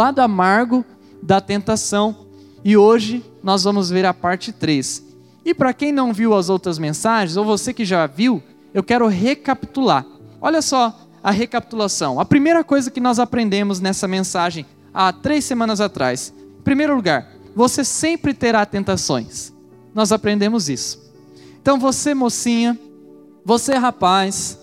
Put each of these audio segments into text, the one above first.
lado amargo da tentação. E hoje nós vamos ver a parte 3. E para quem não viu as outras mensagens, ou você que já viu, eu quero recapitular. Olha só a recapitulação. A primeira coisa que nós aprendemos nessa mensagem há três semanas atrás. Em primeiro lugar, você sempre terá tentações. Nós aprendemos isso. Então você, mocinha, você, rapaz,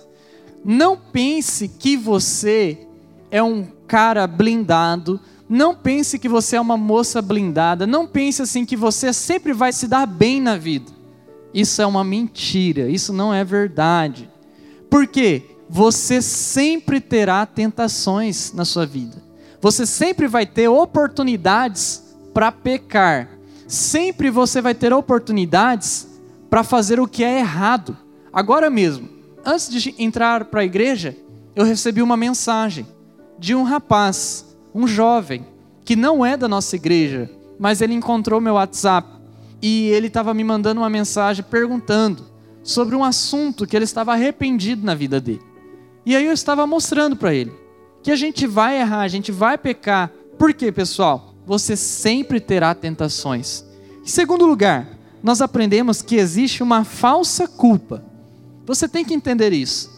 não pense que você é um cara blindado, não pense que você é uma moça blindada, não pense assim que você sempre vai se dar bem na vida. Isso é uma mentira, isso não é verdade. Por quê? Você sempre terá tentações na sua vida. Você sempre vai ter oportunidades para pecar. Sempre você vai ter oportunidades para fazer o que é errado. Agora mesmo, antes de entrar para a igreja, eu recebi uma mensagem de um rapaz, um jovem, que não é da nossa igreja, mas ele encontrou meu WhatsApp e ele estava me mandando uma mensagem perguntando sobre um assunto que ele estava arrependido na vida dele. E aí eu estava mostrando para ele que a gente vai errar, a gente vai pecar. Por quê, pessoal? Você sempre terá tentações. Em segundo lugar, nós aprendemos que existe uma falsa culpa. Você tem que entender isso.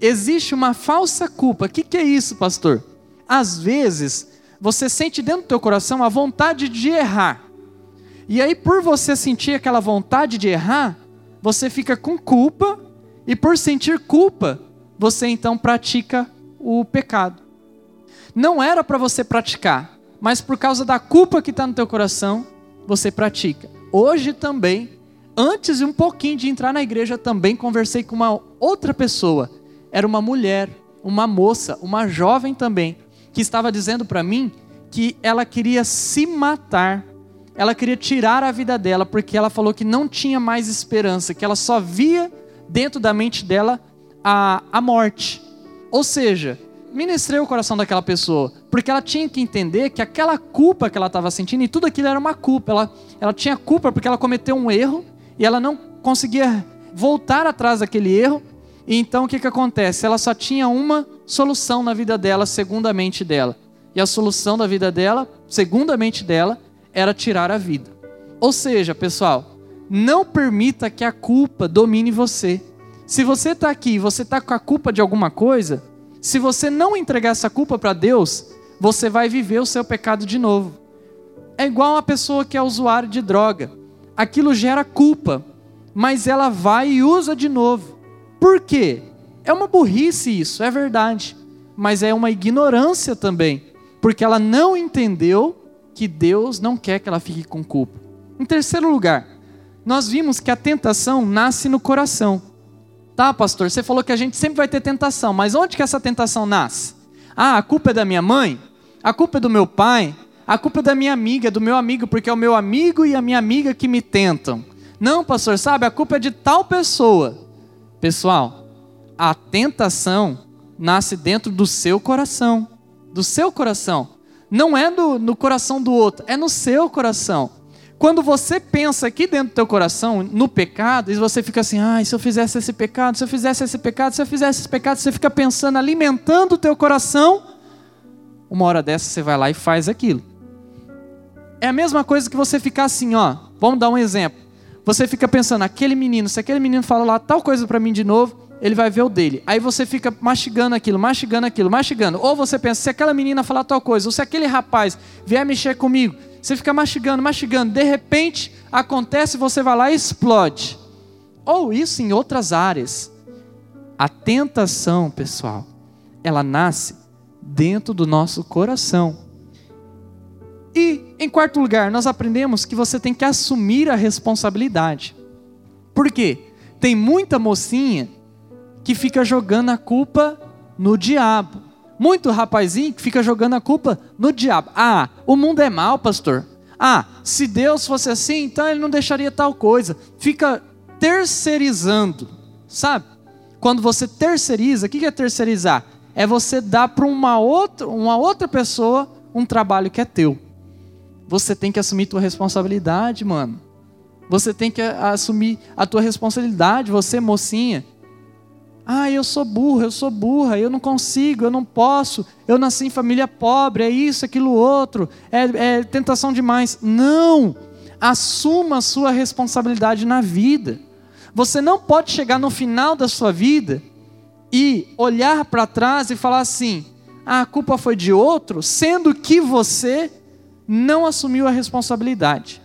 Existe uma falsa culpa. O que, que é isso, pastor? Às vezes, você sente dentro do teu coração a vontade de errar. E aí, por você sentir aquela vontade de errar, você fica com culpa, e por sentir culpa, você então pratica o pecado. Não era para você praticar, mas por causa da culpa que está no teu coração, você pratica. Hoje também antes de um pouquinho de entrar na igreja, também conversei com uma outra pessoa. Era uma mulher, uma moça, uma jovem também, que estava dizendo para mim que ela queria se matar. Ela queria tirar a vida dela porque ela falou que não tinha mais esperança, que ela só via dentro da mente dela a, a morte. Ou seja, ministrei o coração daquela pessoa, porque ela tinha que entender que aquela culpa que ela estava sentindo, e tudo aquilo era uma culpa. Ela, ela tinha culpa porque ela cometeu um erro e ela não conseguia voltar atrás daquele erro. E então o que, que acontece? Ela só tinha uma solução na vida dela, segundo a mente dela. E a solução da vida dela, segundo a mente dela, era tirar a vida. Ou seja, pessoal, não permita que a culpa domine você. Se você está aqui e você está com a culpa de alguma coisa, se você não entregar essa culpa para Deus, você vai viver o seu pecado de novo. É igual uma pessoa que é usuário de droga aquilo gera culpa, mas ela vai e usa de novo. Por quê? É uma burrice isso, é verdade, mas é uma ignorância também, porque ela não entendeu que Deus não quer que ela fique com culpa. Em terceiro lugar, nós vimos que a tentação nasce no coração. Tá, pastor? Você falou que a gente sempre vai ter tentação, mas onde que essa tentação nasce? Ah, a culpa é da minha mãe? A culpa é do meu pai? a culpa é da minha amiga, do meu amigo, porque é o meu amigo e a minha amiga que me tentam. Não, pastor, sabe, a culpa é de tal pessoa. Pessoal, a tentação nasce dentro do seu coração. Do seu coração. Não é do, no coração do outro, é no seu coração. Quando você pensa aqui dentro do teu coração, no pecado, e você fica assim, ah, se eu fizesse esse pecado, se eu fizesse esse pecado, se eu fizesse esse pecado, você fica pensando, alimentando o teu coração, uma hora dessa você vai lá e faz aquilo. É a mesma coisa que você ficar assim, ó. Vamos dar um exemplo. Você fica pensando, aquele menino, se aquele menino fala lá tal coisa para mim de novo, ele vai ver o dele. Aí você fica mastigando aquilo, mastigando aquilo, mastigando. Ou você pensa, se aquela menina falar tal coisa, ou se aquele rapaz vier mexer comigo, você fica mastigando, mastigando. De repente, acontece, você vai lá e explode. Ou isso em outras áreas. A tentação, pessoal, ela nasce dentro do nosso coração. E, em quarto lugar, nós aprendemos que você tem que assumir a responsabilidade. Por quê? Tem muita mocinha que fica jogando a culpa no diabo. Muito rapazinho que fica jogando a culpa no diabo. Ah, o mundo é mal, pastor. Ah, se Deus fosse assim, então ele não deixaria tal coisa. Fica terceirizando, sabe? Quando você terceiriza, o que é terceirizar? É você dar para uma outra, uma outra pessoa um trabalho que é teu. Você tem que assumir tua responsabilidade, mano. Você tem que assumir a tua responsabilidade, você mocinha. Ah, eu sou burra, eu sou burra, eu não consigo, eu não posso, eu nasci em família pobre, é isso, aquilo outro, é, é tentação demais. Não! Assuma a sua responsabilidade na vida. Você não pode chegar no final da sua vida e olhar para trás e falar assim: ah, a culpa foi de outro, sendo que você não assumiu a responsabilidade.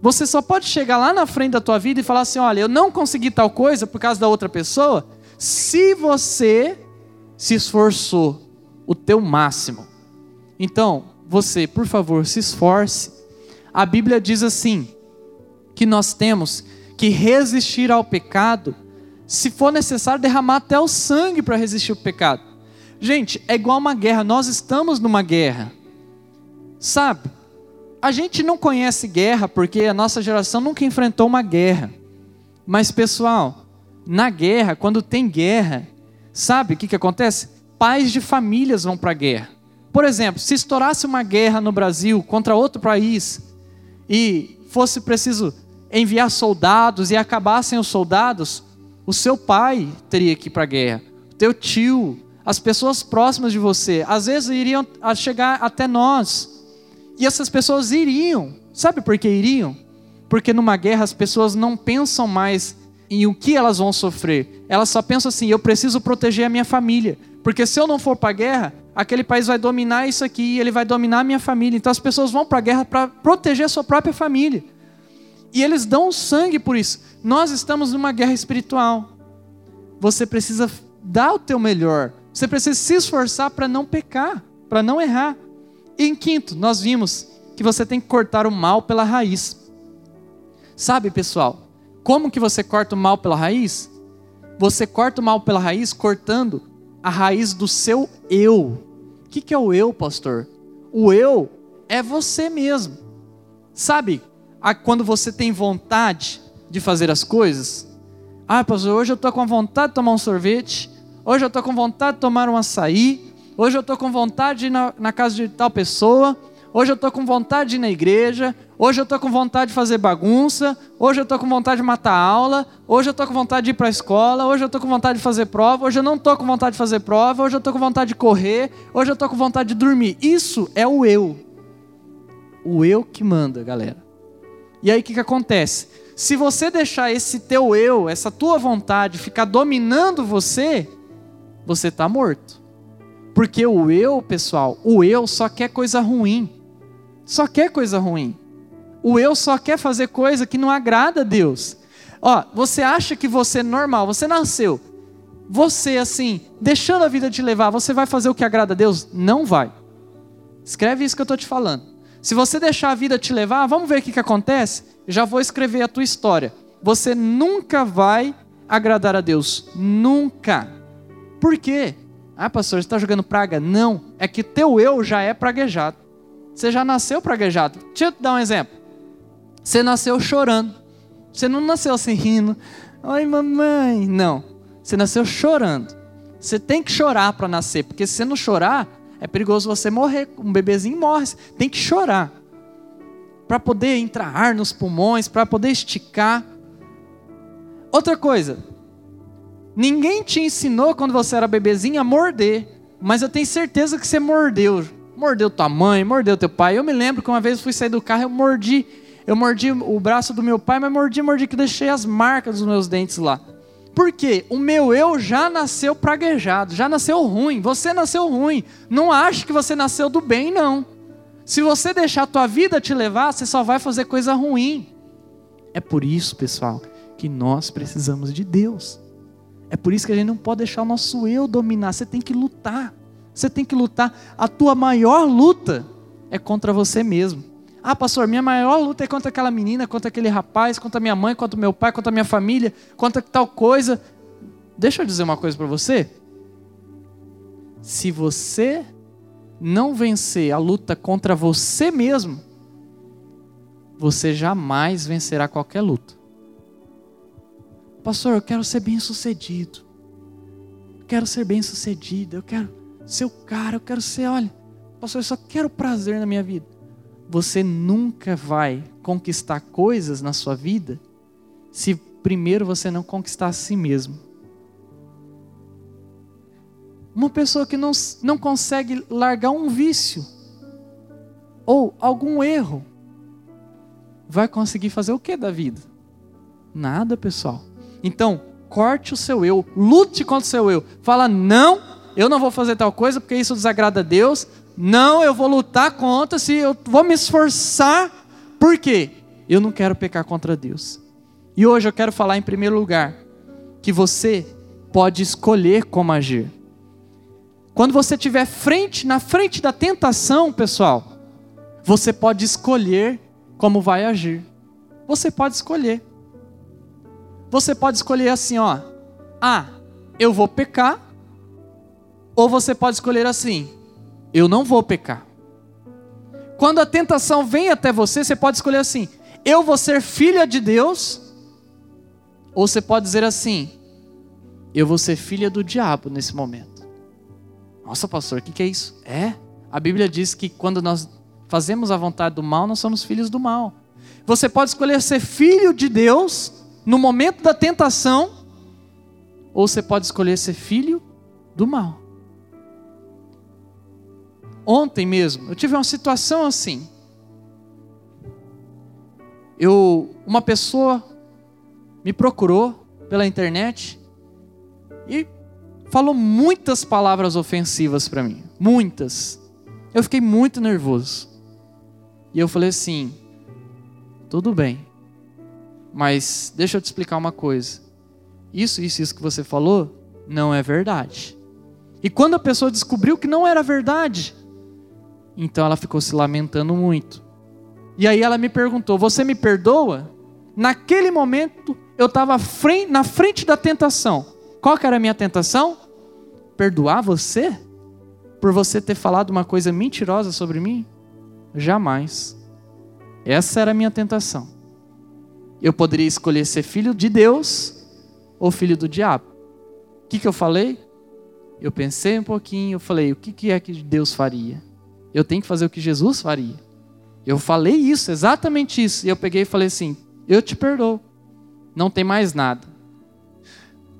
Você só pode chegar lá na frente da tua vida e falar assim: olha, eu não consegui tal coisa por causa da outra pessoa, se você se esforçou o teu máximo. Então, você, por favor, se esforce. A Bíblia diz assim: que nós temos que resistir ao pecado, se for necessário derramar até o sangue para resistir ao pecado. Gente, é igual uma guerra, nós estamos numa guerra. Sabe? A gente não conhece guerra porque a nossa geração nunca enfrentou uma guerra. Mas, pessoal, na guerra, quando tem guerra, sabe o que, que acontece? Pais de famílias vão para a guerra. Por exemplo, se estourasse uma guerra no Brasil contra outro país e fosse preciso enviar soldados e acabassem os soldados, o seu pai teria que ir para a guerra, o teu tio, as pessoas próximas de você, às vezes iriam chegar até nós e essas pessoas iriam. Sabe por que iriam? Porque numa guerra as pessoas não pensam mais em o que elas vão sofrer. Elas só pensam assim: eu preciso proteger a minha família. Porque se eu não for para a guerra, aquele país vai dominar isso aqui, e ele vai dominar a minha família. Então as pessoas vão para a guerra para proteger a sua própria família. E eles dão sangue por isso. Nós estamos numa guerra espiritual. Você precisa dar o teu melhor. Você precisa se esforçar para não pecar, para não errar. E em quinto, nós vimos que você tem que cortar o mal pela raiz. Sabe, pessoal, como que você corta o mal pela raiz? Você corta o mal pela raiz cortando a raiz do seu eu. O que, que é o eu, pastor? O eu é você mesmo. Sabe, quando você tem vontade de fazer as coisas? Ah, pastor, hoje eu estou com vontade de tomar um sorvete. Hoje eu estou com vontade de tomar um açaí. Hoje eu estou com vontade de ir na, na casa de tal pessoa. Hoje eu estou com vontade de ir na igreja. Hoje eu estou com vontade de fazer bagunça. Hoje eu estou com vontade de matar aula. Hoje eu estou com vontade de ir para a escola. Hoje eu estou com vontade de fazer prova. Hoje eu não estou com vontade de fazer prova. Hoje eu estou com vontade de correr. Hoje eu estou com vontade de dormir. Isso é o eu. O eu que manda, galera. E aí o que, que acontece? Se você deixar esse teu eu, essa tua vontade ficar dominando você, você está morto. Porque o eu, pessoal, o eu só quer coisa ruim. Só quer coisa ruim. O eu só quer fazer coisa que não agrada a Deus. Ó, você acha que você é normal, você nasceu. Você assim, deixando a vida te levar, você vai fazer o que agrada a Deus? Não vai. Escreve isso que eu estou te falando. Se você deixar a vida te levar, vamos ver o que, que acontece? Já vou escrever a tua história. Você nunca vai agradar a Deus. Nunca. Por quê? Ah, pastor, você está jogando praga? Não, é que teu eu já é praguejado. Você já nasceu praguejado. Deixa eu te dar um exemplo. Você nasceu chorando. Você não nasceu assim rindo. Oi, mamãe. Não. Você nasceu chorando. Você tem que chorar para nascer, porque se você não chorar, é perigoso você morrer. Um bebezinho morre. Tem que chorar. Para poder entrar ar nos pulmões, para poder esticar. Outra coisa, Ninguém te ensinou quando você era bebezinho a morder, mas eu tenho certeza que você mordeu. Mordeu tua mãe, mordeu teu pai. Eu me lembro que uma vez fui sair do carro, eu mordi, eu mordi o braço do meu pai, mas mordi, mordi que deixei as marcas dos meus dentes lá. Por quê? O meu eu já nasceu praguejado, já nasceu ruim. Você nasceu ruim. Não ache que você nasceu do bem, não. Se você deixar a tua vida te levar, você só vai fazer coisa ruim. É por isso, pessoal, que nós precisamos de Deus. É por isso que a gente não pode deixar o nosso eu dominar. Você tem que lutar. Você tem que lutar. A tua maior luta é contra você mesmo. Ah, pastor, minha maior luta é contra aquela menina, contra aquele rapaz, contra minha mãe, contra meu pai, contra minha família, contra tal coisa. Deixa eu dizer uma coisa para você. Se você não vencer a luta contra você mesmo, você jamais vencerá qualquer luta. Pastor, eu quero ser bem sucedido. quero ser bem sucedido. Eu quero ser o cara. Eu quero ser, olha, pastor, eu só quero prazer na minha vida. Você nunca vai conquistar coisas na sua vida se primeiro você não conquistar a si mesmo. Uma pessoa que não, não consegue largar um vício ou algum erro, vai conseguir fazer o que da vida? Nada, pessoal. Então, corte o seu eu, lute contra o seu eu. Fala, não, eu não vou fazer tal coisa porque isso desagrada a Deus. Não, eu vou lutar contra, se eu vou me esforçar. Por quê? Eu não quero pecar contra Deus. E hoje eu quero falar em primeiro lugar que você pode escolher como agir. Quando você estiver frente, na frente da tentação, pessoal, você pode escolher como vai agir. Você pode escolher. Você pode escolher assim, ó. Ah, eu vou pecar. Ou você pode escolher assim: eu não vou pecar. Quando a tentação vem até você, você pode escolher assim: eu vou ser filha de Deus. Ou você pode dizer assim: eu vou ser filha do diabo nesse momento. Nossa, pastor, o que, que é isso? É, a Bíblia diz que quando nós fazemos a vontade do mal, nós somos filhos do mal. Você pode escolher ser filho de Deus no momento da tentação, ou você pode escolher ser filho do mal. Ontem mesmo, eu tive uma situação assim. Eu, uma pessoa me procurou pela internet e falou muitas palavras ofensivas para mim, muitas. Eu fiquei muito nervoso. E eu falei assim: tudo bem, mas deixa eu te explicar uma coisa. Isso, isso, isso que você falou não é verdade. E quando a pessoa descobriu que não era verdade, então ela ficou se lamentando muito. E aí ela me perguntou: Você me perdoa? Naquele momento eu estava na frente da tentação. Qual que era a minha tentação? Perdoar você? Por você ter falado uma coisa mentirosa sobre mim? Jamais. Essa era a minha tentação. Eu poderia escolher ser filho de Deus ou filho do diabo. O que, que eu falei? Eu pensei um pouquinho, eu falei, o que, que é que Deus faria? Eu tenho que fazer o que Jesus faria. Eu falei isso, exatamente isso. E eu peguei e falei assim: eu te perdoo. Não tem mais nada.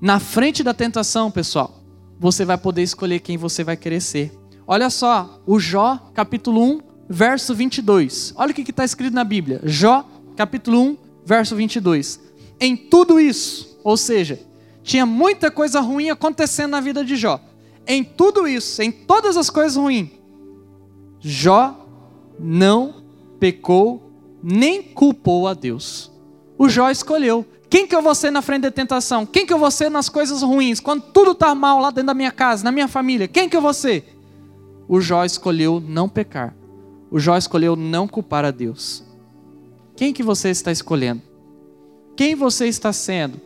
Na frente da tentação, pessoal, você vai poder escolher quem você vai querer ser. Olha só, o Jó, capítulo 1, verso 22. Olha o que está escrito na Bíblia. Jó, capítulo 1, verso 22. Em tudo isso, ou seja, tinha muita coisa ruim acontecendo na vida de Jó. Em tudo isso, em todas as coisas ruins, Jó não pecou nem culpou a Deus. O Jó escolheu quem que eu vou ser na frente da tentação? Quem que eu vou ser nas coisas ruins? Quando tudo está mal lá dentro da minha casa, na minha família, quem que eu vou ser? O Jó escolheu não pecar. O Jó escolheu não culpar a Deus. Quem que você está escolhendo? Quem você está sendo?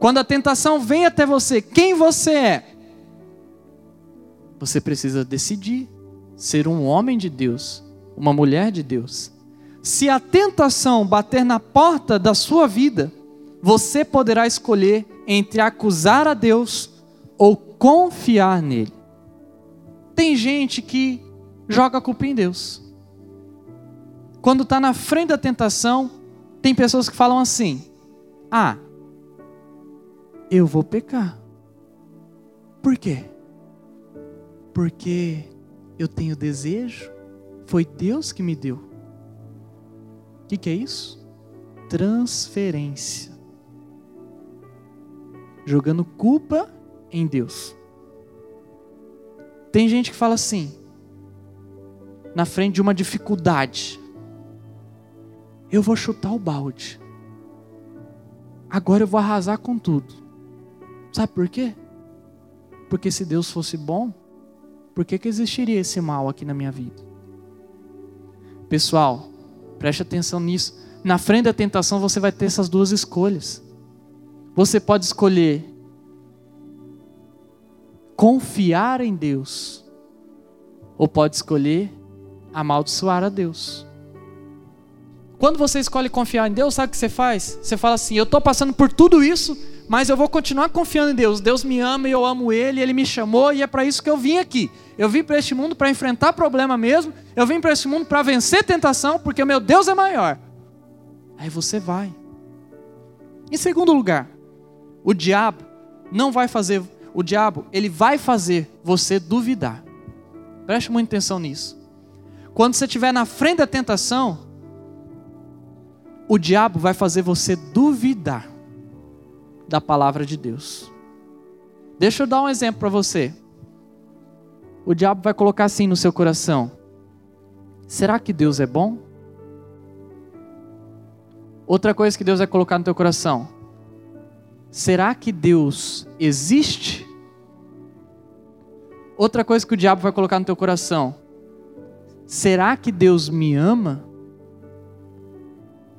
Quando a tentação vem até você, quem você é? Você precisa decidir ser um homem de Deus, uma mulher de Deus. Se a tentação bater na porta da sua vida, você poderá escolher entre acusar a Deus ou confiar nele. Tem gente que joga a culpa em Deus. Quando está na frente da tentação, tem pessoas que falam assim: Ah, eu vou pecar. Por quê? Porque eu tenho desejo, foi Deus que me deu. O que, que é isso? Transferência jogando culpa em Deus. Tem gente que fala assim, na frente de uma dificuldade, eu vou chutar o balde. Agora eu vou arrasar com tudo. Sabe por quê? Porque se Deus fosse bom, por que, que existiria esse mal aqui na minha vida? Pessoal, preste atenção nisso. Na frente da tentação você vai ter essas duas escolhas. Você pode escolher confiar em Deus, ou pode escolher amaldiçoar a Deus. Quando você escolhe confiar em Deus, sabe o que você faz? Você fala assim: Eu estou passando por tudo isso, mas eu vou continuar confiando em Deus. Deus me ama e eu amo Ele, Ele me chamou e é para isso que eu vim aqui. Eu vim para este mundo para enfrentar problema mesmo, eu vim para este mundo para vencer tentação, porque o meu Deus é maior. Aí você vai. Em segundo lugar, o diabo não vai fazer o diabo, ele vai fazer você duvidar. Preste muita atenção nisso. Quando você estiver na frente da tentação, o diabo vai fazer você duvidar da palavra de Deus. Deixa eu dar um exemplo para você. O diabo vai colocar assim no seu coração: será que Deus é bom? Outra coisa que Deus vai colocar no teu coração: será que Deus existe? Outra coisa que o diabo vai colocar no teu coração: será que Deus me ama?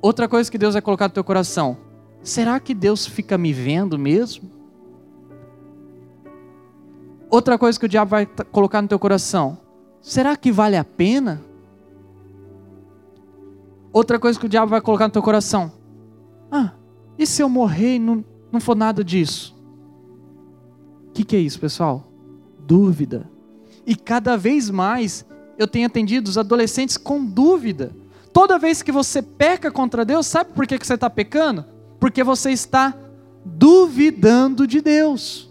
Outra coisa que Deus vai colocar no teu coração: será que Deus fica me vendo mesmo? Outra coisa que o diabo vai colocar no teu coração: será que vale a pena? Outra coisa que o diabo vai colocar no teu coração: ah, e se eu morrer e não, não for nada disso? O que, que é isso, pessoal? Dúvida. E cada vez mais eu tenho atendido os adolescentes com dúvida. Toda vez que você peca contra Deus, sabe por que, que você está pecando? Porque você está duvidando de Deus.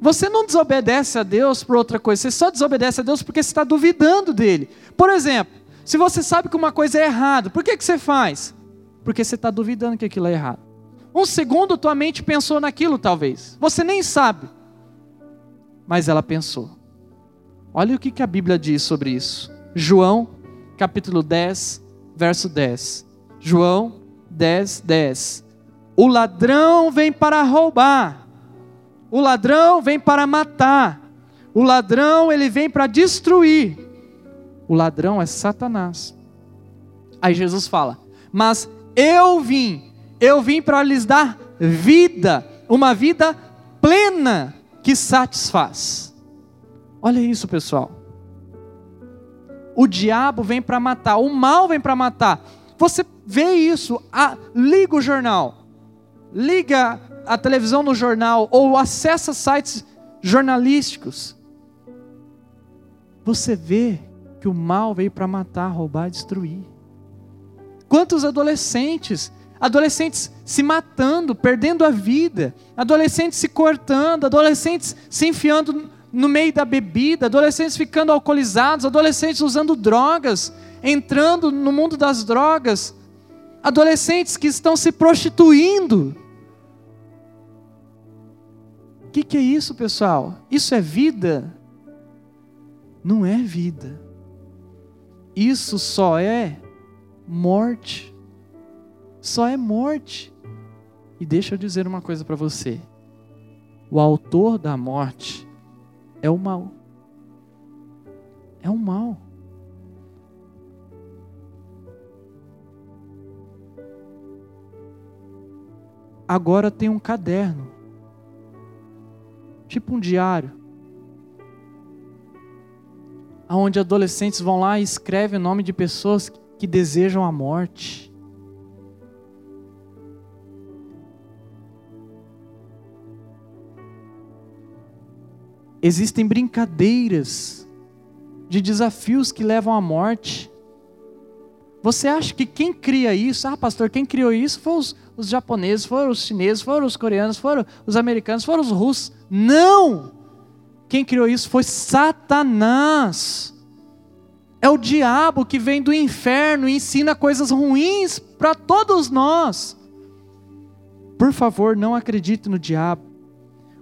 Você não desobedece a Deus por outra coisa, você só desobedece a Deus porque você está duvidando dele. Por exemplo, se você sabe que uma coisa é errada, por que, que você faz? Porque você está duvidando que aquilo é errado. Um segundo tua mente pensou naquilo, talvez. Você nem sabe. Mas ela pensou. Olha o que, que a Bíblia diz sobre isso. João, capítulo 10, verso 10. João 10, 10. O ladrão vem para roubar. O ladrão vem para matar. O ladrão, ele vem para destruir. O ladrão é Satanás. Aí Jesus fala: Mas eu vim, eu vim para lhes dar vida, uma vida plena que satisfaz. Olha isso, pessoal. O diabo vem para matar, o mal vem para matar. Você vê isso, ah, liga o jornal, liga a televisão no jornal ou acessa sites jornalísticos. Você vê que o mal veio para matar, roubar, destruir. Quantos adolescentes, adolescentes se matando, perdendo a vida, adolescentes se cortando, adolescentes se enfiando no meio da bebida, adolescentes ficando alcoolizados, adolescentes usando drogas, entrando no mundo das drogas, adolescentes que estão se prostituindo. O que, que é isso, pessoal? Isso é vida? Não é vida. Isso só é morte. Só é morte. E deixa eu dizer uma coisa para você: o autor da morte é o mal. É o mal. Agora tem um caderno, tipo um diário, onde adolescentes vão lá e escrevem o nome de pessoas que desejam a morte. Existem brincadeiras de desafios que levam à morte. Você acha que quem cria isso, ah, pastor, quem criou isso foram os, os japoneses, foram os chineses, foram os coreanos, foram os americanos, foram os russos? Não! Quem criou isso foi Satanás. É o diabo que vem do inferno e ensina coisas ruins para todos nós. Por favor, não acredite no diabo.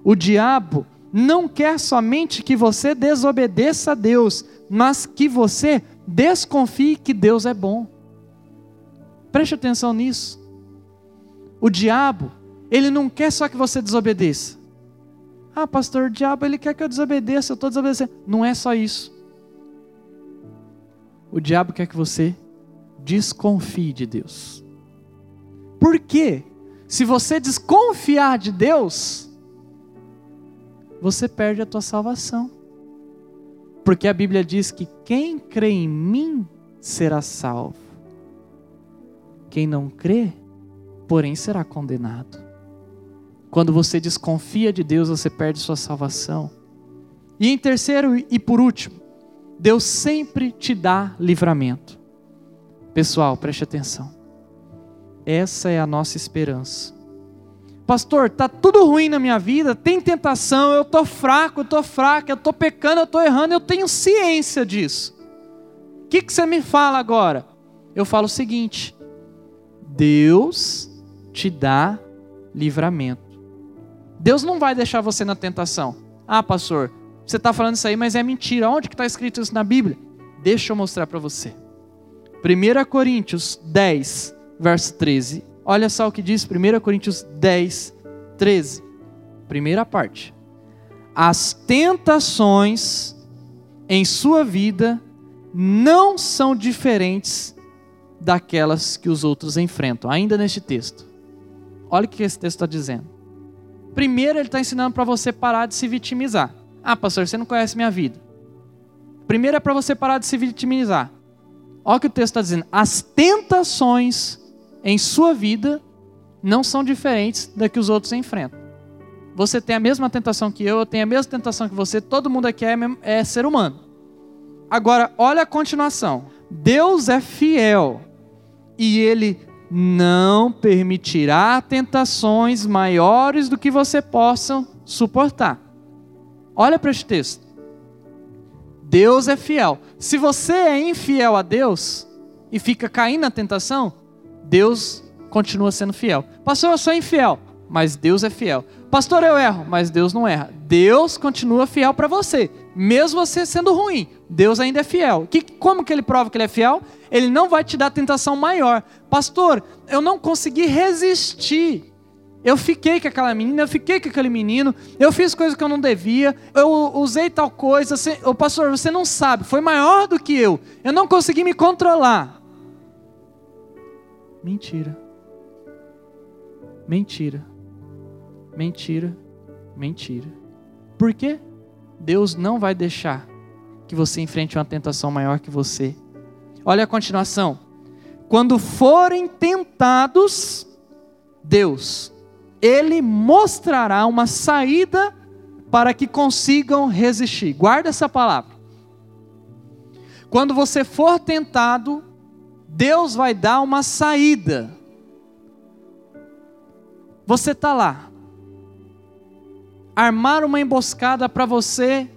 O diabo não quer somente que você desobedeça a Deus, mas que você desconfie que Deus é bom. Preste atenção nisso. O diabo, ele não quer só que você desobedeça. Ah, pastor, o diabo ele quer que eu desobedeça, eu estou desobedecendo. Não é só isso. O diabo quer que você desconfie de Deus. Por quê? Se você desconfiar de Deus, você perde a tua salvação. Porque a Bíblia diz que quem crê em mim será salvo. Quem não crê, porém será condenado. Quando você desconfia de Deus, você perde sua salvação. E em terceiro e por último, Deus sempre te dá livramento. Pessoal, preste atenção. Essa é a nossa esperança. Pastor, tá tudo ruim na minha vida, tem tentação, eu tô fraco, eu tô fraca, eu tô pecando, eu tô errando, eu tenho ciência disso. O que, que você me fala agora? Eu falo o seguinte: Deus te dá livramento. Deus não vai deixar você na tentação. Ah, pastor, você está falando isso aí, mas é mentira. Onde que está escrito isso na Bíblia? Deixa eu mostrar para você. 1 Coríntios 10, verso 13. Olha só o que diz 1 Coríntios 10, 13. Primeira parte. As tentações em sua vida não são diferentes daquelas que os outros enfrentam, ainda neste texto. Olha o que esse texto está dizendo. Primeiro, ele está ensinando para você parar de se vitimizar. Ah, pastor, você não conhece minha vida. Primeiro é para você parar de se vitimizar. Olha o que o texto está dizendo. As tentações em sua vida não são diferentes da que os outros enfrentam. Você tem a mesma tentação que eu, eu tenho a mesma tentação que você, todo mundo aqui é, é ser humano. Agora, olha a continuação. Deus é fiel e ele não permitirá tentações maiores do que você possa suportar. Olha para este texto. Deus é fiel. Se você é infiel a Deus e fica caindo na tentação, Deus continua sendo fiel. Pastor, eu sou infiel, mas Deus é fiel. Pastor, eu erro, mas Deus não erra. Deus continua fiel para você, mesmo você sendo ruim. Deus ainda é fiel. Que, como que ele prova que ele é fiel? Ele não vai te dar tentação maior. Pastor, eu não consegui resistir. Eu fiquei com aquela menina, eu fiquei com aquele menino, eu fiz coisas que eu não devia, eu usei tal coisa. Você, oh, pastor, você não sabe, foi maior do que eu. Eu não consegui me controlar. Mentira. Mentira. Mentira. Mentira. Por quê? Deus não vai deixar que você enfrente uma tentação maior que você. Olha a continuação. Quando forem tentados, Deus, Ele mostrará uma saída para que consigam resistir. Guarda essa palavra. Quando você for tentado, Deus vai dar uma saída. Você está lá, armar uma emboscada para você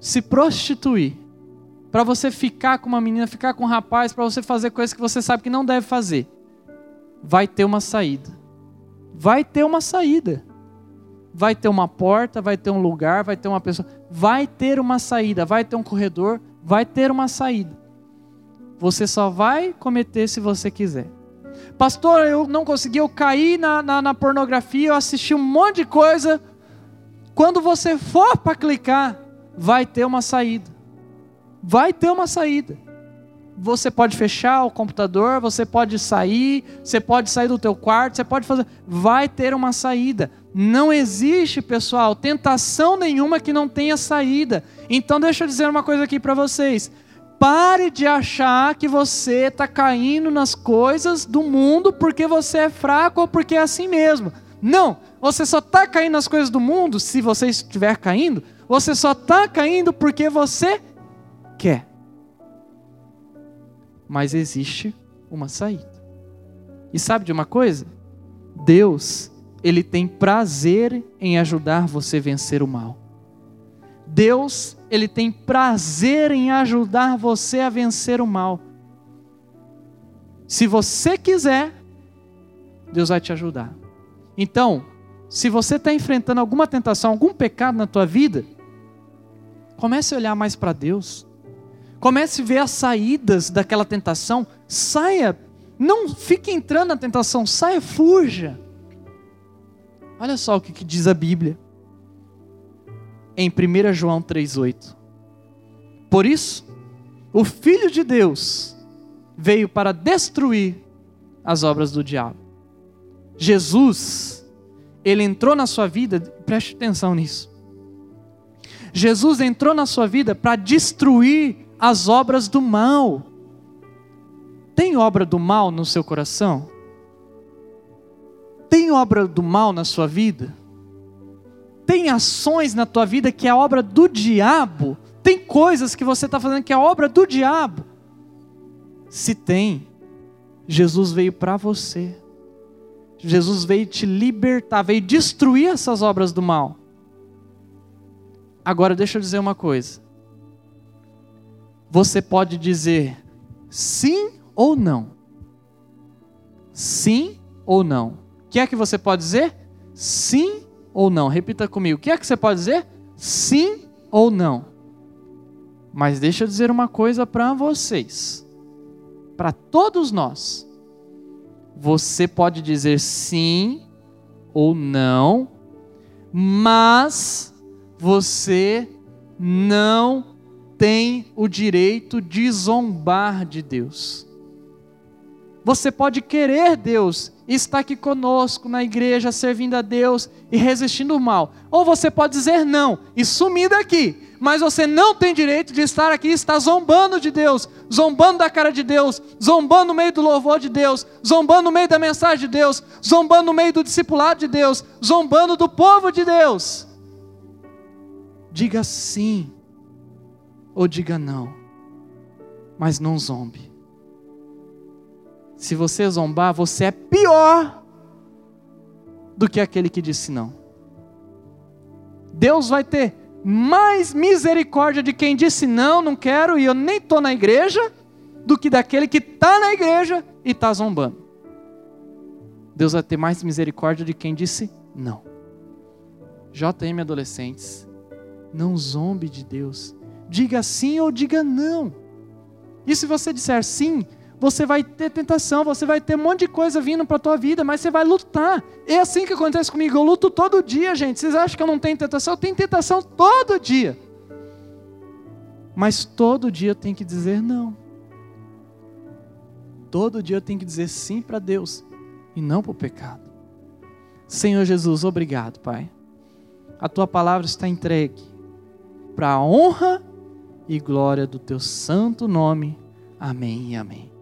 se prostituir, para você ficar com uma menina, ficar com um rapaz, para você fazer coisas que você sabe que não deve fazer, vai ter uma saída. Vai ter uma saída. Vai ter uma porta, vai ter um lugar, vai ter uma pessoa. Vai ter uma saída, vai ter um corredor, vai ter uma saída. Você só vai cometer se você quiser. Pastor, eu não consegui, eu caí na, na, na pornografia, eu assisti um monte de coisa. Quando você for para clicar, vai ter uma saída. Vai ter uma saída. Você pode fechar o computador, você pode sair, você pode sair do teu quarto, você pode fazer, vai ter uma saída. Não existe, pessoal, tentação nenhuma que não tenha saída. Então deixa eu dizer uma coisa aqui para vocês. Pare de achar que você está caindo nas coisas do mundo porque você é fraco ou porque é assim mesmo. Não, você só está caindo nas coisas do mundo, se você estiver caindo, você só está caindo porque você quer. Mas existe uma saída. E sabe de uma coisa? Deus, Ele tem prazer em ajudar você a vencer o mal. Deus, Ele tem prazer em ajudar você a vencer o mal. Se você quiser, Deus vai te ajudar. Então, se você está enfrentando alguma tentação, algum pecado na tua vida, Comece a olhar mais para Deus. Comece a ver as saídas daquela tentação. Saia, não fique entrando na tentação, saia, fuja. Olha só o que, que diz a Bíblia. Em 1 João 3,8. Por isso, o Filho de Deus veio para destruir as obras do diabo. Jesus, ele entrou na sua vida, preste atenção nisso. Jesus entrou na sua vida para destruir as obras do mal. Tem obra do mal no seu coração? Tem obra do mal na sua vida? Tem ações na tua vida que é obra do diabo? Tem coisas que você está fazendo que é obra do diabo? Se tem, Jesus veio para você. Jesus veio te libertar, veio destruir essas obras do mal. Agora deixa eu dizer uma coisa. Você pode dizer sim ou não. Sim ou não. O que é que você pode dizer? Sim ou não. Repita comigo. O que é que você pode dizer? Sim ou não. Mas deixa eu dizer uma coisa para vocês. Para todos nós. Você pode dizer sim ou não, mas você não tem o direito de zombar de Deus. Você pode querer Deus e estar aqui conosco na igreja, servindo a Deus e resistindo o mal. Ou você pode dizer não e sumir daqui mas você não tem direito de estar aqui e estar zombando de Deus, zombando da cara de Deus, zombando no meio do louvor de Deus, zombando no meio da mensagem de Deus, zombando no meio do discipulado de Deus, zombando do povo de Deus. Diga sim ou diga não, mas não zombe. Se você zombar, você é pior do que aquele que disse não. Deus vai ter mais misericórdia de quem disse não, não quero e eu nem estou na igreja, do que daquele que está na igreja e está zombando. Deus vai ter mais misericórdia de quem disse não. JM adolescentes, não zombe de Deus. Diga sim ou diga não. E se você disser sim, você vai ter tentação, você vai ter um monte de coisa vindo para a tua vida, mas você vai lutar. É assim que acontece comigo, eu luto todo dia, gente. Vocês acham que eu não tenho tentação? Eu tenho tentação todo dia. Mas todo dia eu tenho que dizer não. Todo dia eu tenho que dizer sim para Deus e não para o pecado. Senhor Jesus, obrigado, Pai. A tua palavra está entregue para a honra e glória do teu santo nome. Amém e amém.